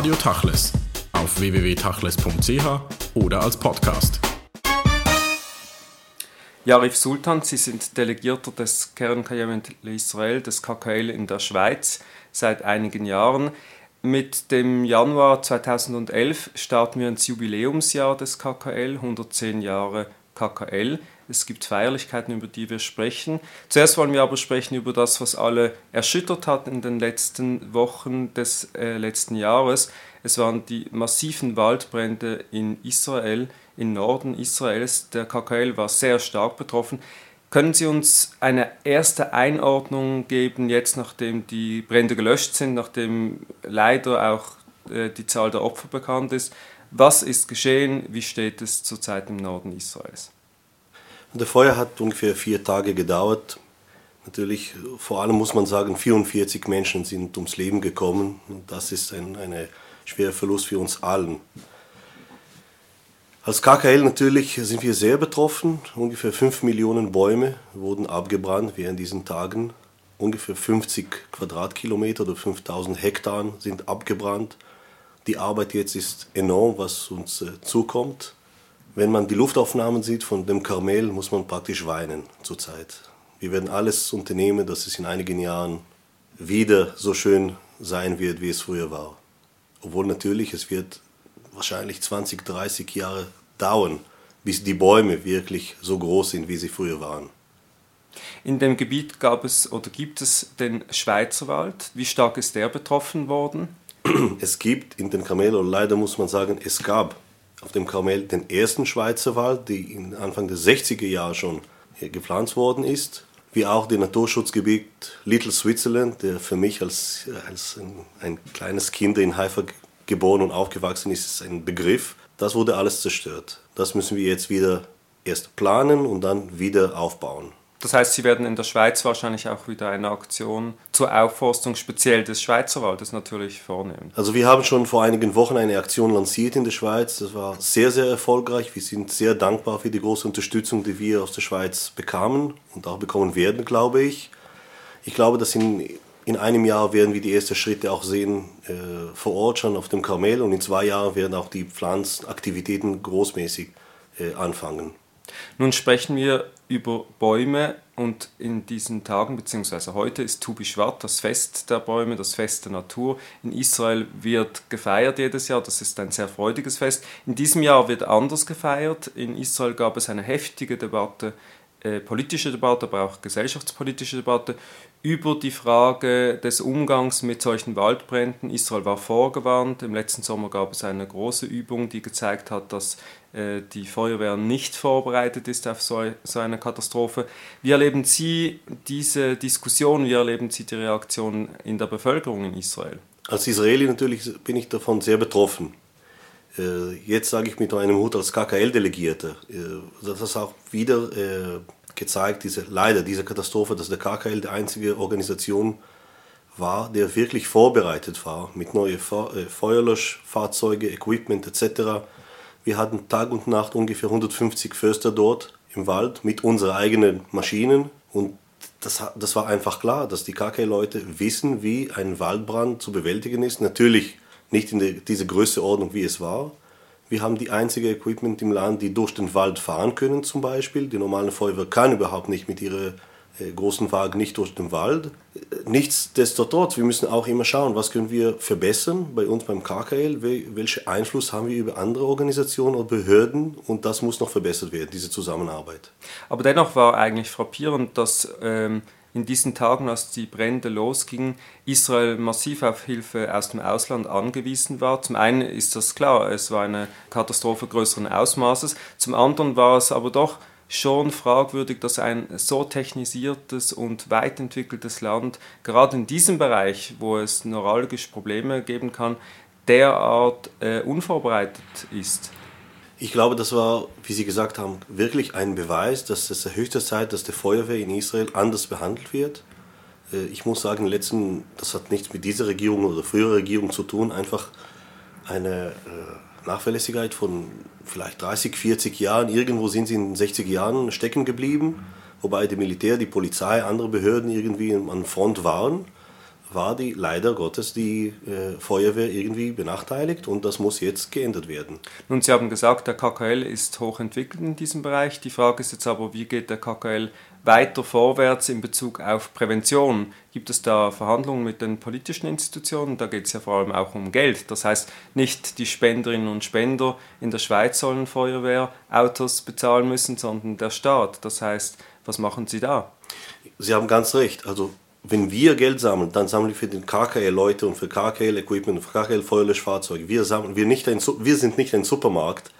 Radio Tachles auf www.tachles.ch oder als Podcast. Yarif Sultan, Sie sind Delegierter des Keren Israel, des KKL in der Schweiz seit einigen Jahren. Mit dem Januar 2011 starten wir ins Jubiläumsjahr des KKL, 110 Jahre KKL. Es gibt Feierlichkeiten, über die wir sprechen. Zuerst wollen wir aber sprechen über das, was alle erschüttert hat in den letzten Wochen des äh, letzten Jahres. Es waren die massiven Waldbrände in Israel, im Norden Israels. Der KKL war sehr stark betroffen. Können Sie uns eine erste Einordnung geben, jetzt nachdem die Brände gelöscht sind, nachdem leider auch äh, die Zahl der Opfer bekannt ist? Was ist geschehen? Wie steht es zurzeit im Norden Israels? Der Feuer hat ungefähr vier Tage gedauert. Natürlich, vor allem muss man sagen, 44 Menschen sind ums Leben gekommen. Das ist ein ein schwerer Verlust für uns allen. Als KKL natürlich sind wir sehr betroffen. Ungefähr 5 Millionen Bäume wurden abgebrannt während diesen Tagen. Ungefähr 50 Quadratkilometer oder 5000 Hektar sind abgebrannt. Die Arbeit jetzt ist enorm, was uns äh, zukommt. Wenn man die Luftaufnahmen sieht von dem Karmel, muss man praktisch weinen zurzeit. Wir werden alles unternehmen, dass es in einigen Jahren wieder so schön sein wird, wie es früher war. Obwohl natürlich, es wird wahrscheinlich 20, 30 Jahre dauern, bis die Bäume wirklich so groß sind, wie sie früher waren. In dem Gebiet gab es oder gibt es den Schweizerwald. Wie stark ist der betroffen worden? Es gibt in den Kamelen, leider muss man sagen, es gab auf dem Kamel den ersten Schweizer Wald, der Anfang der 60er Jahre schon gepflanzt worden ist, wie auch das Naturschutzgebiet Little Switzerland, der für mich als, als ein, ein kleines Kind in Haifa geboren und aufgewachsen ist, ist ein Begriff. Das wurde alles zerstört. Das müssen wir jetzt wieder erst planen und dann wieder aufbauen. Das heißt, Sie werden in der Schweiz wahrscheinlich auch wieder eine Aktion zur Aufforstung speziell des Schweizerwaldes natürlich vornehmen. Also wir haben schon vor einigen Wochen eine Aktion lanciert in der Schweiz. Das war sehr, sehr erfolgreich. Wir sind sehr dankbar für die große Unterstützung, die wir aus der Schweiz bekamen und auch bekommen werden, glaube ich. Ich glaube, dass in, in einem Jahr werden wir die ersten Schritte auch sehen äh, vor Ort schon auf dem Karmel und in zwei Jahren werden auch die Pflanzenaktivitäten großmäßig äh, anfangen. Nun sprechen wir über Bäume und in diesen Tagen beziehungsweise heute ist Tu Bishvat, das Fest der Bäume, das Fest der Natur. In Israel wird gefeiert jedes Jahr, das ist ein sehr freudiges Fest. In diesem Jahr wird anders gefeiert. In Israel gab es eine heftige Debatte, äh, politische Debatte, aber auch gesellschaftspolitische Debatte über die Frage des Umgangs mit solchen Waldbränden. Israel war vorgewarnt. Im letzten Sommer gab es eine große Übung, die gezeigt hat, dass äh, die Feuerwehr nicht vorbereitet ist auf so, so eine Katastrophe. Wie erleben Sie diese Diskussion, wie erleben Sie die Reaktion in der Bevölkerung in Israel? Als Israeli natürlich bin ich davon sehr betroffen. Äh, jetzt sage ich mit einem Hut als KKL-Delegierter, äh, das ist auch wieder gezeigt, diese, leider diese Katastrophe, dass der KKL die einzige Organisation war, der wirklich vorbereitet war mit neuen Feuerlöschfahrzeugen, Equipment etc wir hatten Tag und Nacht ungefähr 150 Förster dort im Wald mit unseren eigenen Maschinen und das, das war einfach klar, dass die KK-Leute wissen, wie ein Waldbrand zu bewältigen ist. Natürlich nicht in der, dieser Größeordnung, wie es war. Wir haben die einzige Equipment im Land, die durch den Wald fahren können zum Beispiel. Die normale Feuerwehr kann überhaupt nicht mit ihrer äh, großen Wagen nicht durch den Wald. Nichtsdestotrotz, wir müssen auch immer schauen, was können wir verbessern bei uns beim KKL, welchen Einfluss haben wir über andere Organisationen oder Behörden und das muss noch verbessert werden, diese Zusammenarbeit. Aber dennoch war eigentlich frappierend, dass ähm, in diesen Tagen, als die Brände losgingen, Israel massiv auf Hilfe aus dem Ausland angewiesen war. Zum einen ist das klar, es war eine Katastrophe größeren Ausmaßes, zum anderen war es aber doch schon fragwürdig, dass ein so technisiertes und weit entwickeltes Land gerade in diesem Bereich, wo es neuralgisch Probleme geben kann, derart äh, unvorbereitet ist. Ich glaube, das war, wie Sie gesagt haben, wirklich ein Beweis, dass es höchste Zeit, dass die Feuerwehr in Israel anders behandelt wird. Äh, ich muss sagen, letzten, das hat nichts mit dieser Regierung oder früherer Regierung zu tun, einfach eine äh, Nachverlässigkeit von vielleicht 30, 40 Jahren. Irgendwo sind sie in den 60 Jahren stecken geblieben, wobei die Militär, die Polizei, andere Behörden irgendwie an Front waren. War die leider Gottes die äh, Feuerwehr irgendwie benachteiligt und das muss jetzt geändert werden. Nun, Sie haben gesagt, der KKL ist hochentwickelt in diesem Bereich. Die Frage ist jetzt aber, wie geht der KKL weiter vorwärts in Bezug auf Prävention? Gibt es da Verhandlungen mit den politischen Institutionen? Da geht es ja vor allem auch um Geld. Das heißt, nicht die Spenderinnen und Spender in der Schweiz sollen Feuerwehrautos bezahlen müssen, sondern der Staat. Das heißt, was machen Sie da? Sie haben ganz recht. Also wenn wir Geld sammeln, dann sammeln wir für den KKL Leute und für KKL Equipment und für KKL Feuerlöschfahrzeuge. Wir, wir, wir sind nicht ein Supermarkt,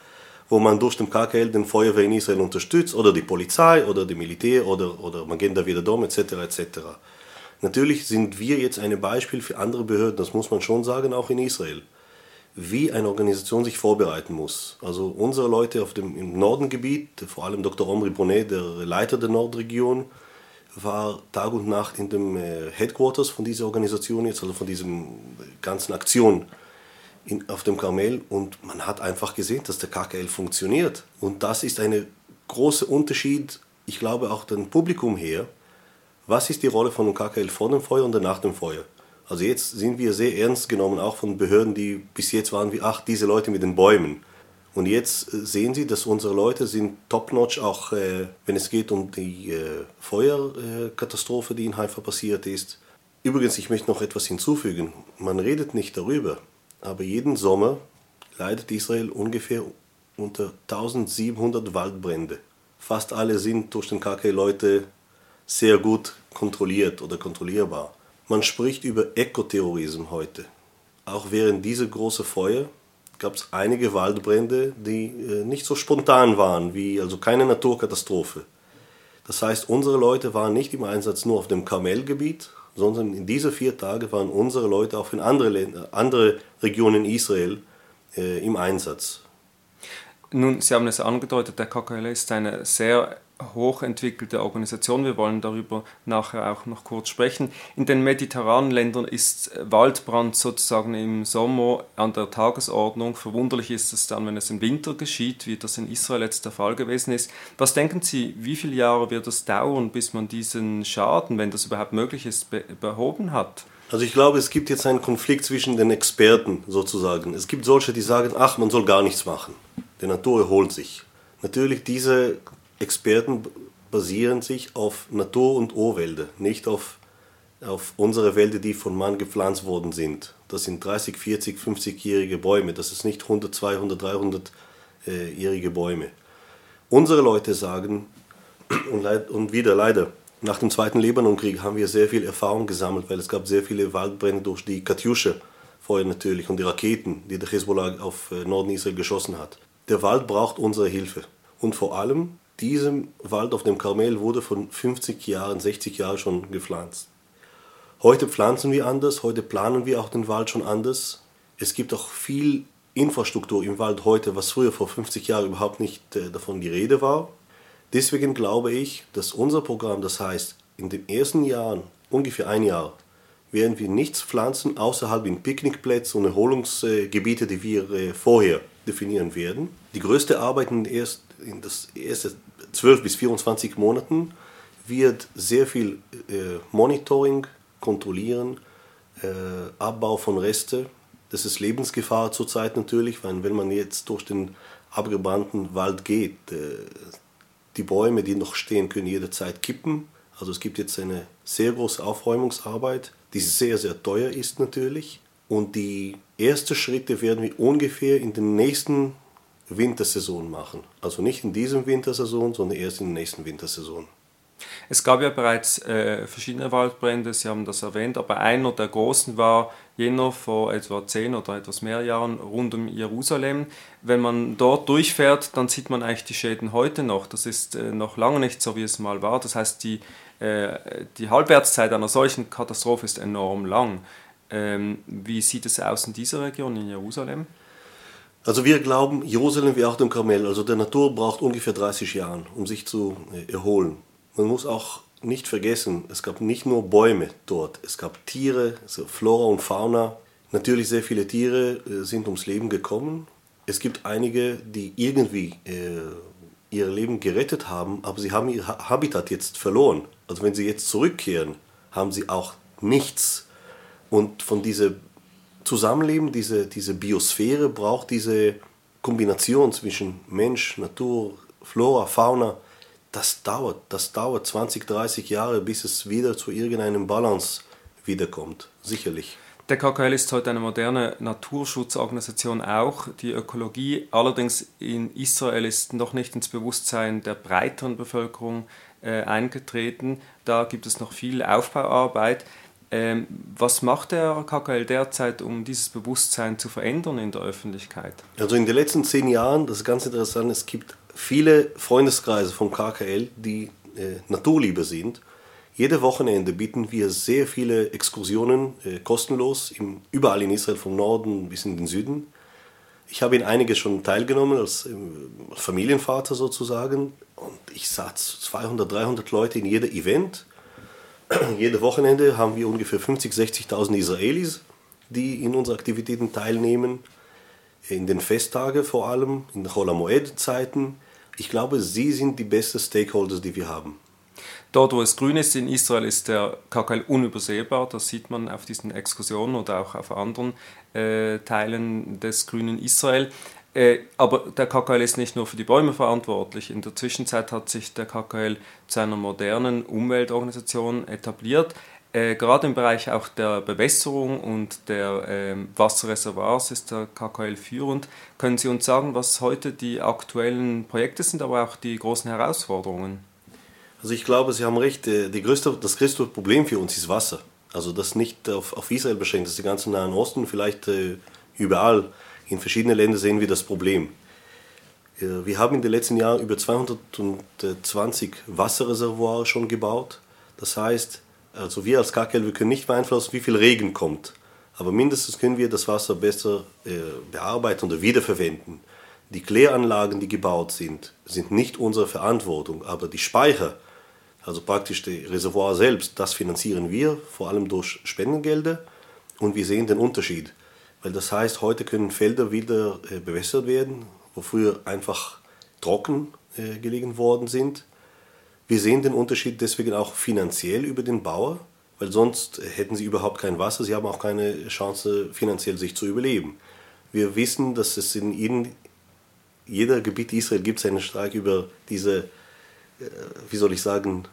wo man durch den KKL den Feuerwehr in Israel unterstützt oder die Polizei oder die Militär oder, oder Magenta Dom etc. etc. Natürlich sind wir jetzt ein Beispiel für andere Behörden, das muss man schon sagen, auch in Israel, wie eine Organisation sich vorbereiten muss. Also unsere Leute auf dem, im Nordengebiet, vor allem Dr. Omri Bonet, der Leiter der Nordregion, war Tag und Nacht in dem äh, Headquarters von dieser Organisation jetzt, also von diesem ganzen Aktion in, auf dem Karmel und man hat einfach gesehen, dass der KKL funktioniert. Und das ist ein großer Unterschied, ich glaube auch dem Publikum her. Was ist die Rolle von dem KKL vor dem Feuer und nach dem Feuer? Also jetzt sind wir sehr ernst genommen, auch von Behörden, die bis jetzt waren wie, ach, diese Leute mit den Bäumen. Und jetzt äh, sehen Sie, dass unsere Leute sind top-notch, auch äh, wenn es geht um die äh, Feuerkatastrophe, die in Haifa passiert ist. Übrigens, ich möchte noch etwas hinzufügen. Man redet nicht darüber, aber jeden Sommer leidet Israel ungefähr unter 1700 Waldbrände. Fast alle sind durch den KK-Leute sehr gut kontrolliert oder kontrollierbar. Man spricht über Ekoterrorismus heute. Auch während dieser großen Feuer gab es einige Waldbrände, die äh, nicht so spontan waren, wie also keine Naturkatastrophe. Das heißt, unsere Leute waren nicht im Einsatz nur auf dem Karmelgebiet, sondern in diese vier Tage waren unsere Leute auch in andere, Länder, andere Regionen Israel äh, im Einsatz. Nun, Sie haben es angedeutet, der KKL ist eine sehr hochentwickelte Organisation. Wir wollen darüber nachher auch noch kurz sprechen. In den mediterranen Ländern ist Waldbrand sozusagen im Sommer an der Tagesordnung. Verwunderlich ist es dann, wenn es im Winter geschieht, wie das in Israel jetzt der Fall gewesen ist. Was denken Sie, wie viele Jahre wird es dauern, bis man diesen Schaden, wenn das überhaupt möglich ist, be behoben hat? Also ich glaube, es gibt jetzt einen Konflikt zwischen den Experten sozusagen. Es gibt solche, die sagen, ach, man soll gar nichts machen. Die Natur erholt sich. Natürlich, diese Experten basieren sich auf Natur- und Urwälder, nicht auf, auf unsere Wälder, die von Mann gepflanzt worden sind. Das sind 30, 40, 50-jährige Bäume, das ist nicht 100, 200, 300-jährige Bäume. Unsere Leute sagen, und, und wieder leider, nach dem Zweiten Libanonkrieg haben wir sehr viel Erfahrung gesammelt, weil es gab sehr viele Waldbrände durch die Katjusche, vorher natürlich, und die Raketen, die der Hezbollah auf äh, Norden Israel geschossen hat. Der Wald braucht unsere Hilfe. Und vor allem diesem Wald auf dem Karmel wurde von 50 Jahren, 60 Jahren schon gepflanzt. Heute pflanzen wir anders, heute planen wir auch den Wald schon anders. Es gibt auch viel Infrastruktur im Wald heute, was früher vor 50 Jahren überhaupt nicht äh, davon die Rede war. Deswegen glaube ich, dass unser Programm, das heißt, in den ersten Jahren, ungefähr ein Jahr, werden wir nichts pflanzen außerhalb in Picknickplätze und Erholungsgebiete, die wir äh, vorher definieren werden. Die größte Arbeit in, erst, in das erste 12 bis 24 Monaten wird sehr viel äh, Monitoring, Kontrollieren, äh, Abbau von Reste. Das ist Lebensgefahr zurzeit natürlich, weil wenn man jetzt durch den abgebrannten Wald geht, äh, die Bäume, die noch stehen, können jederzeit kippen. Also es gibt jetzt eine sehr große Aufräumungsarbeit, die sehr, sehr teuer ist natürlich. Und die ersten Schritte werden wir ungefähr in den nächsten Wintersaison machen. Also nicht in diesem Wintersaison, sondern erst in der nächsten Wintersaison. Es gab ja bereits äh, verschiedene Waldbrände, Sie haben das erwähnt, aber einer der großen war jener vor etwa zehn oder etwas mehr Jahren rund um Jerusalem. Wenn man dort durchfährt, dann sieht man eigentlich die Schäden heute noch. Das ist äh, noch lange nicht so, wie es mal war. Das heißt, die, äh, die Halbwertszeit einer solchen Katastrophe ist enorm lang. Ähm, wie sieht es aus in dieser Region, in Jerusalem? Also wir glauben, Jerusalem wie auch dem Karmel, also der Natur braucht ungefähr 30 Jahre, um sich zu äh, erholen. Man muss auch nicht vergessen, es gab nicht nur Bäume dort, es gab Tiere, also Flora und Fauna. Natürlich sehr viele Tiere äh, sind ums Leben gekommen. Es gibt einige, die irgendwie äh, ihr Leben gerettet haben, aber sie haben ihr Habitat jetzt verloren. Also wenn sie jetzt zurückkehren, haben sie auch nichts Und von diesem Zusammenleben, diese, diese Biosphäre braucht diese Kombination zwischen Mensch, Natur, Flora, Fauna. Das dauert, das dauert 20, 30 Jahre, bis es wieder zu irgendeinem Balance wiederkommt, sicherlich. Der KKL ist heute eine moderne Naturschutzorganisation auch. Die Ökologie allerdings in Israel ist noch nicht ins Bewusstsein der breiteren Bevölkerung äh, eingetreten. Da gibt es noch viel Aufbauarbeit. Ähm, was macht der KKL derzeit, um dieses Bewusstsein zu verändern in der Öffentlichkeit? Also in den letzten zehn Jahren, das ist ganz interessant, es gibt viele Freundeskreise vom KKL, die äh, Naturliebe sind jede Wochenende bieten wir sehr viele Exkursionen äh, kostenlos, im, überall in Israel, vom Norden bis in den Süden. Ich habe in einige schon teilgenommen, als äh, Familienvater sozusagen. Und ich sah 200, 300 Leute in jedem Event. Jede Wochenende haben wir ungefähr 50, 60.000 Israelis, die in unseren Aktivitäten teilnehmen. In den Festtagen vor allem, in den Cholamoed-Zeiten. Ich glaube, sie sind die besten Stakeholders, die wir haben. Dort, wo es grün ist in Israel, ist der KKL unübersehbar. Das sieht man auf diesen Exkursionen oder auch auf anderen äh, Teilen des grünen Israel. Äh, aber der KKL ist nicht nur für die Bäume verantwortlich. In der Zwischenzeit hat sich der KKL zu einer modernen Umweltorganisation etabliert. Äh, gerade im Bereich auch der Bewässerung und der äh, Wasserreservoirs ist der KKL führend. Können Sie uns sagen, was heute die aktuellen Projekte sind, aber auch die großen Herausforderungen? Also ich glaube, Sie haben recht, äh, die größte, das größte Problem für uns ist Wasser. Also das nicht auf, auf Israel beschränkt, das ist der ganze Nahen Osten, vielleicht äh, überall. In verschiedenen Ländern sehen wir das Problem. Äh, wir haben in den letzten Jahren über 220 Wasserreservoire schon gebaut. Das heißt, also wir als KKL, wir können nicht beeinflussen, wie viel Regen kommt. Aber mindestens können wir das Wasser besser äh, bearbeiten oder wiederverwenden. Die Kläranlagen, die gebaut sind, sind nicht unsere Verantwortung, aber die Speicher, also praktisch die Reservoir selbst, das finanzieren wir, vor allem durch Spendengelder. Und wir sehen den Unterschied. Weil das heißt, heute können Felder wieder äh, bewässert werden, wo früher einfach trocken äh, gelegen worden sind. Wir sehen den Unterschied deswegen auch finanziell über den Bauer, weil sonst hätten sie überhaupt kein Wasser, sie haben auch keine Chance finanziell sich zu überleben. Wir wissen, dass es in ihnen, jeder Gebiet Israel gibt einen Streik über diese äh, wie soll ich sagen,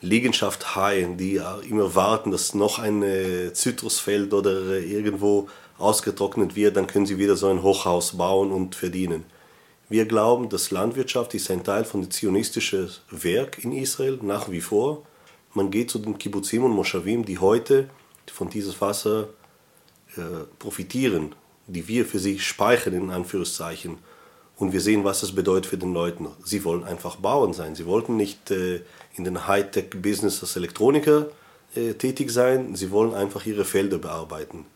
Liegenschaft Haien, die immer warten, dass noch ein Zitrusfeld oder irgendwo ausgetrocknet wird, dann können sie wieder so ein Hochhaus bauen und verdienen. Wir glauben, dass Landwirtschaft ist ein Teil von dem zionistischen Werk in Israel, nach wie vor. Man geht zu den Kibbutzim und Moschawim, die heute von diesem Wasser äh, profitieren, die wir für sie speichern, in Anführungszeichen. Und wir sehen, was das bedeutet für den Leuten. Sie wollen einfach Bauern sein. Sie wollten nicht äh, in den Hightech-Business als Elektroniker äh, tätig sein. Sie wollen einfach ihre Felder bearbeiten.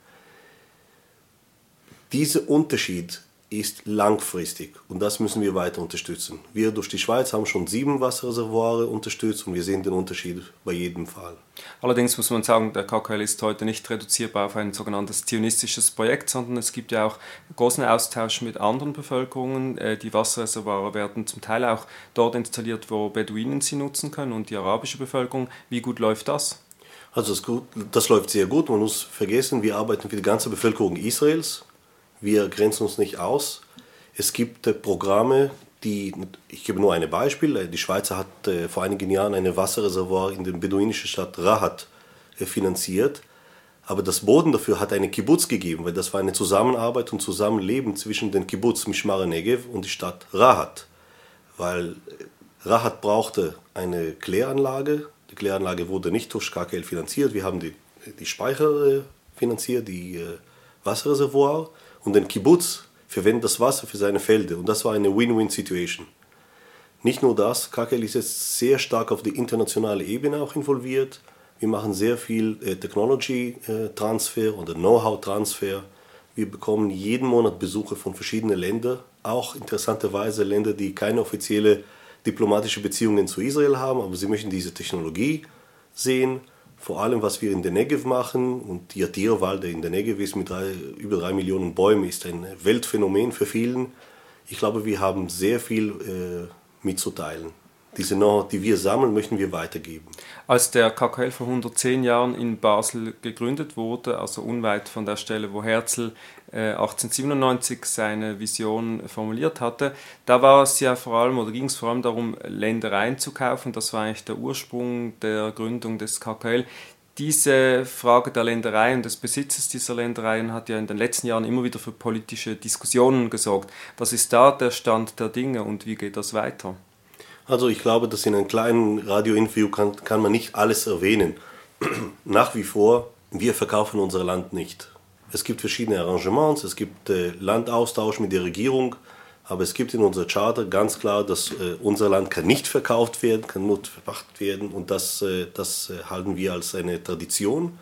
Dieser Unterschied ist langfristig und das müssen wir weiter unterstützen. Wir durch die Schweiz haben schon sieben Wasserreservoire unterstützt und wir sehen den Unterschied bei jedem Fall. Allerdings muss man sagen, der KKL ist heute nicht reduzierbar auf ein sogenanntes zionistisches Projekt, sondern es gibt ja auch großen Austausch mit anderen Bevölkerungen. Äh, die Wasserreservoire werden zum Teil auch dort installiert, wo Beduinen sie nutzen können und die arabische Bevölkerung. Wie gut läuft das? Also das, gut, das läuft sehr gut. Man muss vergessen, wir arbeiten für die ganze Bevölkerung Israels wir grenzen uns nicht aus. Es gibt äh, Programme, die, ich gebe nur ein Beispiel, äh, die Schweizer hat äh, vor einigen Jahren ein Wasserreservoir in der beduinischen Stadt Rahat finanziert. Aber das Boden dafür hat eine Kibbutz gegeben, weil das war eine Zusammenarbeit und Zusammenleben zwischen den Kibbutz Mishmar Negev und die Stadt Rahat. Weil Rahat brauchte eine Kläranlage. Die Kläranlage wurde nicht durch KKL finanziert. Wir haben die, die Speicher finanziert, die Wasserreservoir und ein Kibbutz verwendet das Wasser für seine Felder. Und das war eine Win-Win-Situation. Nicht nur das, KKL ist jetzt sehr stark auf die internationale Ebene auch involviert. Wir machen sehr viel äh, Technology-Transfer äh, oder Know-how-Transfer. Wir bekommen jeden Monat Besuche von verschiedenen Ländern, auch interessanterweise Länder, die keine offizielle diplomatische Beziehungen zu Israel haben, aber sie möchten diese Technologie sehen vor allem was wir in der Negev machen und die Yatir-Walde in der Negev ist mit drei, über drei Millionen Bäumen ist ein Weltphänomen für vielen. Ich glaube, wir haben sehr viel äh, mitzuteilen. Diese Know-how, die wir sammeln, möchten wir weitergeben. Als der KKL vor 110 Jahren in Basel gegründet wurde, also unweit von der Stelle, wo Herzl äh, 1897 seine Vision formuliert hatte, da war es ja vor allem oder ging es vor allem darum, Ländereien zu kaufen. Das war eigentlich der Ursprung der Gründung des KKL diese Frage der Länderei und des Besitzes dieser Ländereien hat ja in den letzten Jahren immer wieder für politische Diskussionen gesorgt. Was ist da der Stand der Dinge und wie geht das weiter? Also ich glaube, dass in einem kleinen Radiointerview kann, kann man nicht alles erwähnen. Nach wie vor, wir verkaufen unser Land nicht. Es gibt verschiedene Arrangements, es gibt äh, Landaustausch mit der Regierung, aber es gibt in unserer Charter ganz klar, dass äh, unser Land kann nicht verkauft werden, kann nur verpachtet werden und das, äh, das äh, halten wir als eine Tradition.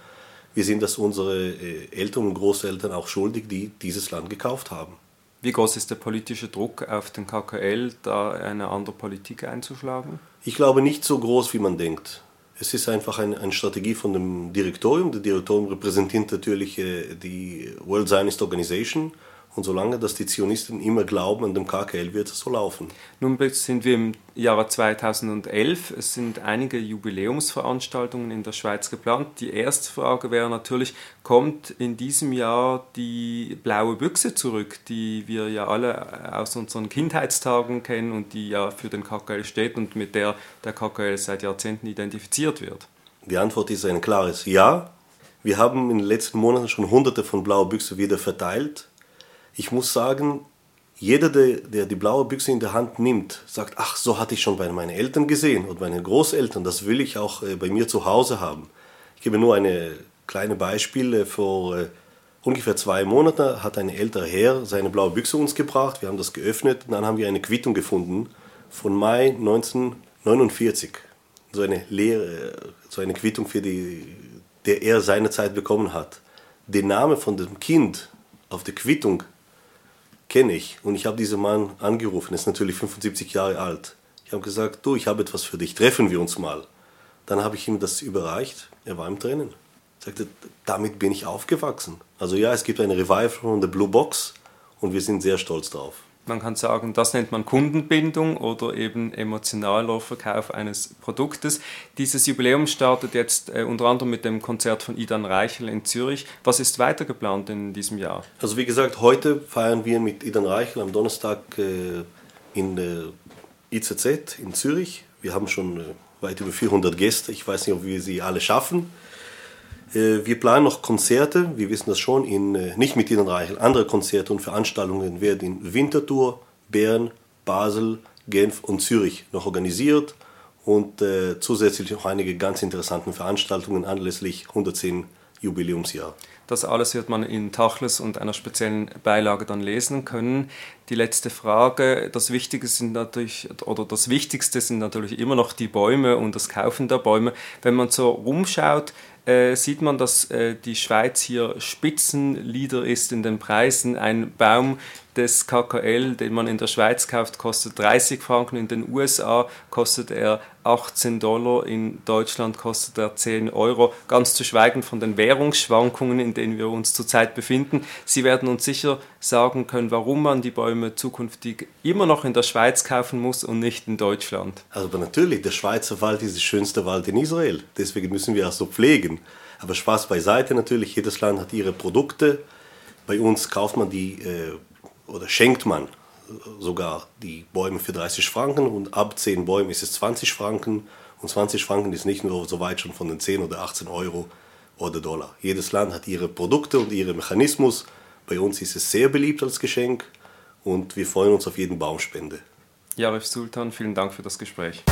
Wir sind das unsere äh, Eltern und Großeltern auch schuldig, die dieses Land gekauft haben. Wie groß ist der politische Druck auf den KKL, da eine andere Politik einzuschlagen? Ich glaube nicht so groß, wie man denkt. Es ist einfach eine, eine Strategie von dem Direktorium. Der Direktorium repräsentiert natürlich äh, die World Zionist Organization und solange dass die Zionisten immer glauben, an dem KKL wird es so laufen. Nun sind wir im Jahre 2011. Es sind einige Jubiläumsveranstaltungen in der Schweiz geplant. Die erste Frage wäre natürlich, kommt in diesem Jahr die blaue Büchse zurück, die wir ja alle aus unseren Kindheitstagen kennen und die ja für den KKL steht und mit der der KKL seit Jahrzehnten identifiziert wird? Die Antwort ist ein klares Ja. Wir haben in den letzten Monaten schon hunderte von blauen Büchse wieder verteilt ich muss sagen, jeder, der, der, die blaue Büchse in der Hand nimmt, sagt, ach, so hatte ich schon bei meinen Eltern gesehen und bei meinen Großeltern, das will ich auch äh, bei mir zu Hause haben. Ich gebe nur eine kleine Beispiel. Vor äh, ungefähr zwei Monaten hat ein älterer Herr seine blaue Büchse uns gebracht. Wir haben das geöffnet und dann haben wir eine Quittung gefunden von Mai 1949. So eine, Lehre, so eine Quittung, für die, der er seinerzeit bekommen hat. Der Name von dem Kind auf der Quittung kenne ich. Und ich habe diesen Mann angerufen, er ist natürlich 75 Jahre alt. Ich habe gesagt, du, ich habe etwas für dich, treffen wir uns mal. Dann habe ich ihm das überreicht, er war im Tränen. Er sagte, damit bin ich aufgewachsen. Also ja, es gibt eine Revival von der Blue Box und wir sind sehr stolz drauf. Man kann sagen, das nennt man Kundenbindung oder eben emotionaler Verkauf eines Produktes. Dieses Jubiläum startet jetzt äh, unter anderem mit dem Konzert von Idan Reichel in Zürich. Was ist weiter geplant in diesem Jahr? Also wie gesagt, heute feiern wir mit Idan Reichel am Donnerstag äh, in der IZZ in Zürich. Wir haben schon äh, weit über 400 Gäste. Ich weiß nicht, ob wir sie alle schaffen. Äh, wir planen noch Konzerte, wir wissen das schon, in, äh, nicht mit Ihnen Reichel. Andere Konzerte und Veranstaltungen werden in Winterthur, Bern, Basel, Genf und Zürich noch organisiert und äh, zusätzlich noch einige ganz interessante Veranstaltungen anlässlich 110 Jubiläumsjahr. Das alles wird man in Tachles und einer speziellen Beilage dann lesen können. Die letzte Frage, das Wichtige sind natürlich, oder das Wichtigste sind natürlich immer noch die Bäume und das Kaufen der Bäume. Wenn man so rumschaut, äh, sieht man, dass äh, die Schweiz hier Spitzenleader ist in den Preisen. Ein Baum des KKL, den man in der Schweiz kauft, kostet 30 Franken, in den USA kostet er 18 Dollar, in Deutschland kostet er 10 Euro, ganz zu schweigen von den Währungsschwankungen, in denen wir uns zurzeit befinden. Sie werden uns sicher sagen können, warum man die Bäume zukünftig immer noch in der Schweiz kaufen muss und nicht in Deutschland. Also aber natürlich, der Schweizer Wald ist der schönste Wald in Israel, deswegen müssen wir auch so pflegen. Aber Spaß beiseite natürlich, jedes Land hat ihre Produkte. Bei uns kauft man die äh, oder schenkt man sogar die Bäume für 30 Franken und ab 10 Bäumen ist es 20 Franken und 20 Franken ist nicht nur so weit schon von den 10 oder 18 Euro oder Dollar. Jedes Land hat ihre Produkte und ihren Mechanismus. Bei uns ist es sehr beliebt als Geschenk und wir freuen uns auf jeden Baumspende. Jaref Sultan, vielen Dank für das Gespräch.